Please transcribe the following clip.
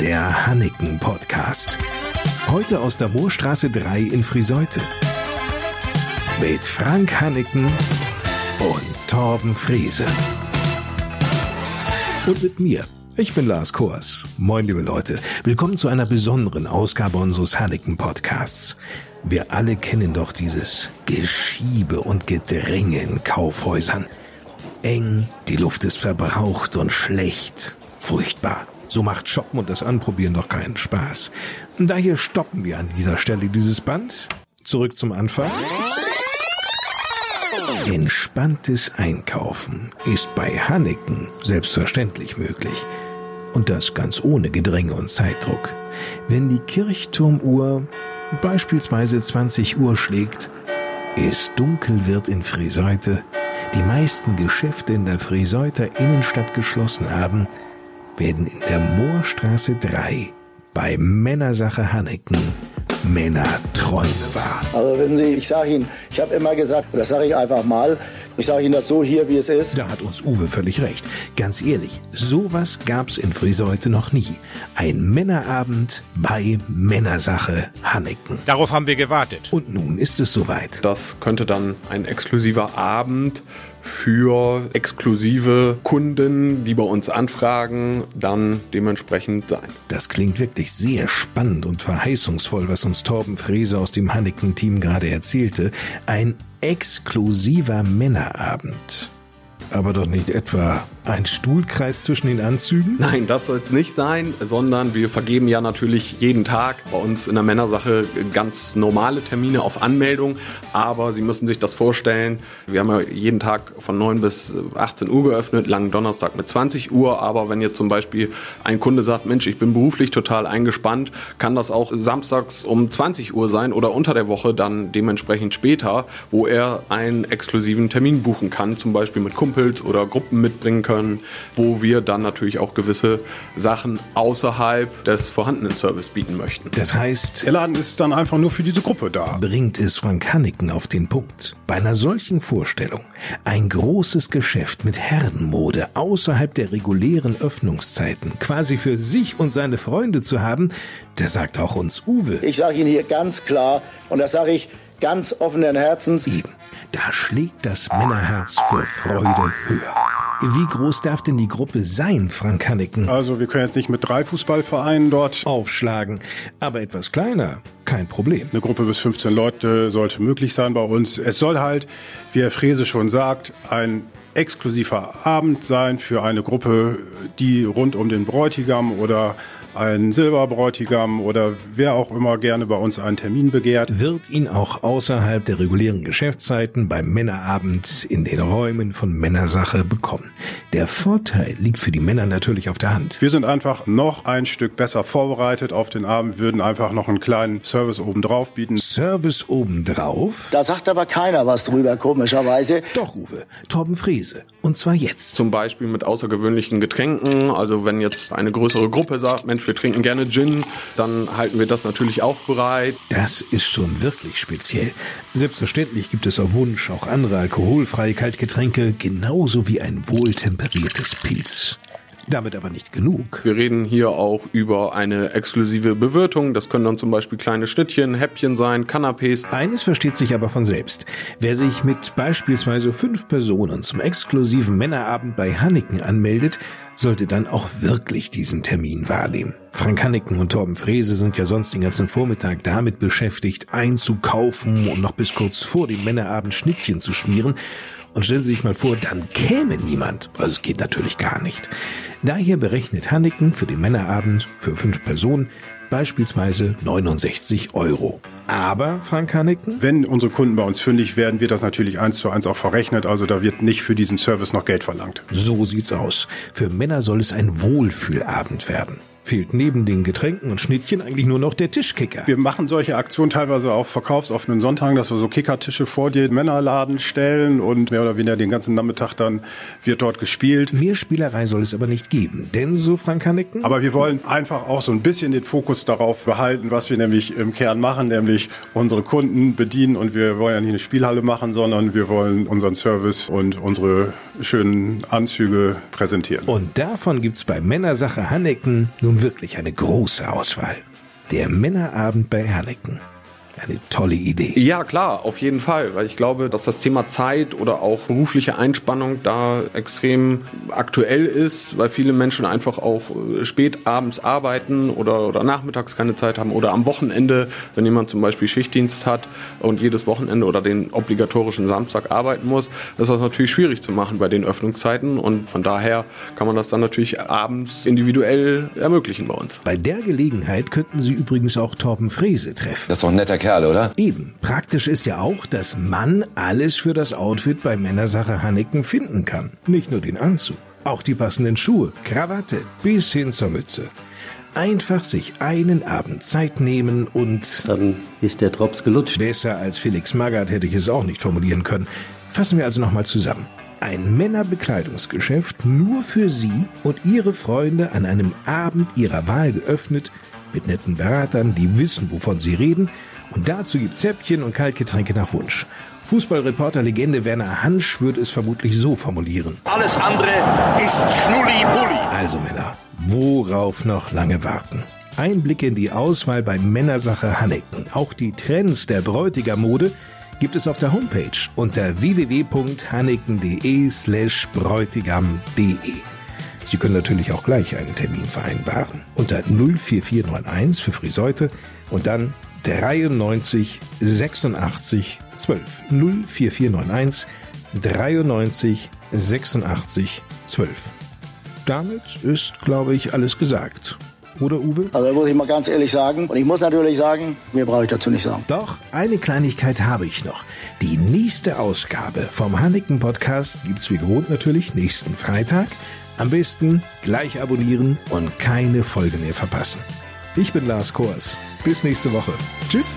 der Hanneken Podcast. Heute aus der Moorstraße 3 in Friseute. Mit Frank Hanneken und Torben Friese. Und mit mir. Ich bin Lars Kors. Moin, liebe Leute. Willkommen zu einer besonderen Ausgabe unseres Hanneken Podcasts. Wir alle kennen doch dieses Geschiebe und Gedränge in Kaufhäusern. Eng, die Luft ist verbraucht und schlecht. Furchtbar. So macht Shoppen und das Anprobieren doch keinen Spaß. Daher stoppen wir an dieser Stelle dieses Band. Zurück zum Anfang. Entspanntes Einkaufen ist bei Hanneken selbstverständlich möglich. Und das ganz ohne Gedränge und Zeitdruck. Wenn die Kirchturmuhr beispielsweise 20 Uhr schlägt, es dunkel wird in Friseute, die meisten Geschäfte in der Friseuter Innenstadt geschlossen haben, werden in der Moorstraße 3 bei Männersache Hanneken Männerträume wahr. Also wenn Sie, ich sage Ihnen, ich habe immer gesagt, das sage ich einfach mal, ich sage Ihnen das so hier, wie es ist. Da hat uns Uwe völlig recht. Ganz ehrlich, sowas gab's in Friseute noch nie. Ein Männerabend bei Männersache Hanneken. Darauf haben wir gewartet. Und nun ist es soweit. Das könnte dann ein exklusiver Abend für exklusive Kunden, die bei uns anfragen, dann dementsprechend sein. Das klingt wirklich sehr spannend und verheißungsvoll, was uns Torben Frese aus dem Hanneken-Team gerade erzählte. Ein exklusiver Männerabend. Aber doch nicht etwa ein Stuhlkreis zwischen den Anzügen? Nein, das soll es nicht sein, sondern wir vergeben ja natürlich jeden Tag bei uns in der Männersache ganz normale Termine auf Anmeldung. Aber Sie müssen sich das vorstellen, wir haben ja jeden Tag von 9 bis 18 Uhr geöffnet, langen Donnerstag mit 20 Uhr. Aber wenn jetzt zum Beispiel ein Kunde sagt, Mensch, ich bin beruflich total eingespannt, kann das auch samstags um 20 Uhr sein oder unter der Woche dann dementsprechend später, wo er einen exklusiven Termin buchen kann, zum Beispiel mit Kumpel Kumpels oder Gruppen mitbringen können, wo wir dann natürlich auch gewisse Sachen außerhalb des vorhandenen Service bieten möchten. Das heißt, Der Laden ist dann einfach nur für diese Gruppe da. bringt es Frank Hanneken auf den Punkt. Bei einer solchen Vorstellung, ein großes Geschäft mit Herrenmode außerhalb der regulären Öffnungszeiten quasi für sich und seine Freunde zu haben, der sagt auch uns Uwe. Ich sage Ihnen hier ganz klar, und das sage ich ganz offenen Herzens, Eben, da schlägt das Männerherz vor Freude höher. Wie groß darf denn die Gruppe sein, Frank Hanneken? Also wir können jetzt nicht mit drei Fußballvereinen dort. Aufschlagen, aber etwas kleiner, kein Problem. Eine Gruppe bis 15 Leute sollte möglich sein bei uns. Es soll halt, wie Herr Frese schon sagt, ein exklusiver Abend sein für eine Gruppe, die rund um den Bräutigam oder einen Silberbräutigam oder wer auch immer gerne bei uns einen Termin begehrt. Wird ihn auch außerhalb der regulären Geschäftszeiten beim Männerabend in den Räumen von Männersache bekommen. Der Vorteil liegt für die Männer natürlich auf der Hand. Wir sind einfach noch ein Stück besser vorbereitet auf den Abend, würden einfach noch einen kleinen Service obendrauf bieten. Service obendrauf? da sagt aber keiner was drüber, komischerweise. Doch, Uwe. Torben Frese. Und zwar jetzt. Zum Beispiel mit außergewöhnlichen Getränken. Also wenn jetzt eine größere Gruppe sagt, Mensch, wir trinken gerne Gin, dann halten wir das natürlich auch bereit. Das ist schon wirklich speziell. Selbstverständlich gibt es auf Wunsch auch andere alkoholfreie Kaltgetränke, genauso wie ein wohltemperiertes Pilz. Damit aber nicht genug. Wir reden hier auch über eine exklusive Bewirtung. Das können dann zum Beispiel kleine Schnittchen, Häppchen sein, Canapés. Eines versteht sich aber von selbst. Wer sich mit beispielsweise fünf Personen zum exklusiven Männerabend bei Hanneken anmeldet, sollte dann auch wirklich diesen Termin wahrnehmen. Frank Hanneken und Torben Frese sind ja sonst den ganzen Vormittag damit beschäftigt, einzukaufen und noch bis kurz vor dem Männerabend Schnittchen zu schmieren. Und stellen Sie sich mal vor, dann käme niemand. Also es geht natürlich gar nicht. Daher berechnet Hanneken für den Männerabend für fünf Personen beispielsweise 69 Euro. Aber, Frank Hanneken, Wenn unsere Kunden bei uns fündig werden, wird das natürlich eins zu eins auch verrechnet. Also da wird nicht für diesen Service noch Geld verlangt. so sieht's aus. Für Männer soll es ein Wohlfühlabend werden. Fehlt neben den Getränken und Schnittchen eigentlich nur noch der Tischkicker. Wir machen solche Aktionen teilweise auf verkaufsoffenen Sonntagen, dass wir so Kickertische vor den Männerladen stellen und mehr oder weniger den ganzen Nachmittag dann wird dort gespielt. Mehr Spielerei soll es aber nicht geben, denn so Frank Hanneken, Aber wir wollen einfach auch so ein bisschen den Fokus darauf behalten, was wir nämlich im Kern machen, nämlich unsere Kunden bedienen. Und wir wollen ja nicht eine Spielhalle machen, sondern wir wollen unseren Service und unsere schönen Anzüge präsentieren. und davon gibt's bei Männersache Hanneken nun wirklich eine große Auswahl. Der Männerabend bei Hanneken. Eine tolle Idee. Ja, klar, auf jeden Fall, weil ich glaube, dass das Thema Zeit oder auch berufliche Einspannung da extrem aktuell ist, weil viele Menschen einfach auch äh, spät abends arbeiten oder, oder nachmittags keine Zeit haben oder am Wochenende, wenn jemand zum Beispiel Schichtdienst hat und jedes Wochenende oder den obligatorischen Samstag arbeiten muss, ist das natürlich schwierig zu machen bei den Öffnungszeiten und von daher kann man das dann natürlich abends individuell ermöglichen bei uns. Bei der Gelegenheit könnten Sie übrigens auch Torben Frese treffen. Das ist doch ein netter Kerl, oder? Eben. Praktisch ist ja auch, dass man alles für das Outfit bei Männersache Hanneken finden kann. Nicht nur den Anzug, auch die passenden Schuhe, Krawatte bis hin zur Mütze. Einfach sich einen Abend Zeit nehmen und... Dann ist der Drops gelutscht. Besser als Felix Magath hätte ich es auch nicht formulieren können. Fassen wir also nochmal zusammen. Ein Männerbekleidungsgeschäft nur für Sie und Ihre Freunde an einem Abend Ihrer Wahl geöffnet, mit netten Beratern, die wissen, wovon sie reden und dazu gibt's Zäppchen und Kaltgetränke nach Wunsch. Fußballreporter-Legende Werner Hansch würde es vermutlich so formulieren. Alles andere ist Schnulli-Bulli. Also Männer, worauf noch lange warten? Ein Blick in die Auswahl bei Männersache Hanneken. Auch die Trends der Bräutigermode gibt es auf der Homepage unter www.hanneken.de slash bräutigam.de. Sie können natürlich auch gleich einen Termin vereinbaren unter 04491 für Friseute und dann 93 86 12 04491 93 86 12. Damit ist, glaube ich, alles gesagt. Oder Uwe? Also muss ich mal ganz ehrlich sagen. Und ich muss natürlich sagen, mehr brauche ich dazu nicht sagen. Doch, eine Kleinigkeit habe ich noch. Die nächste Ausgabe vom Hanneken Podcast gibt's wie gewohnt natürlich nächsten Freitag. Am besten gleich abonnieren und keine Folge mehr verpassen. Ich bin Lars Kors. Bis nächste Woche. Tschüss.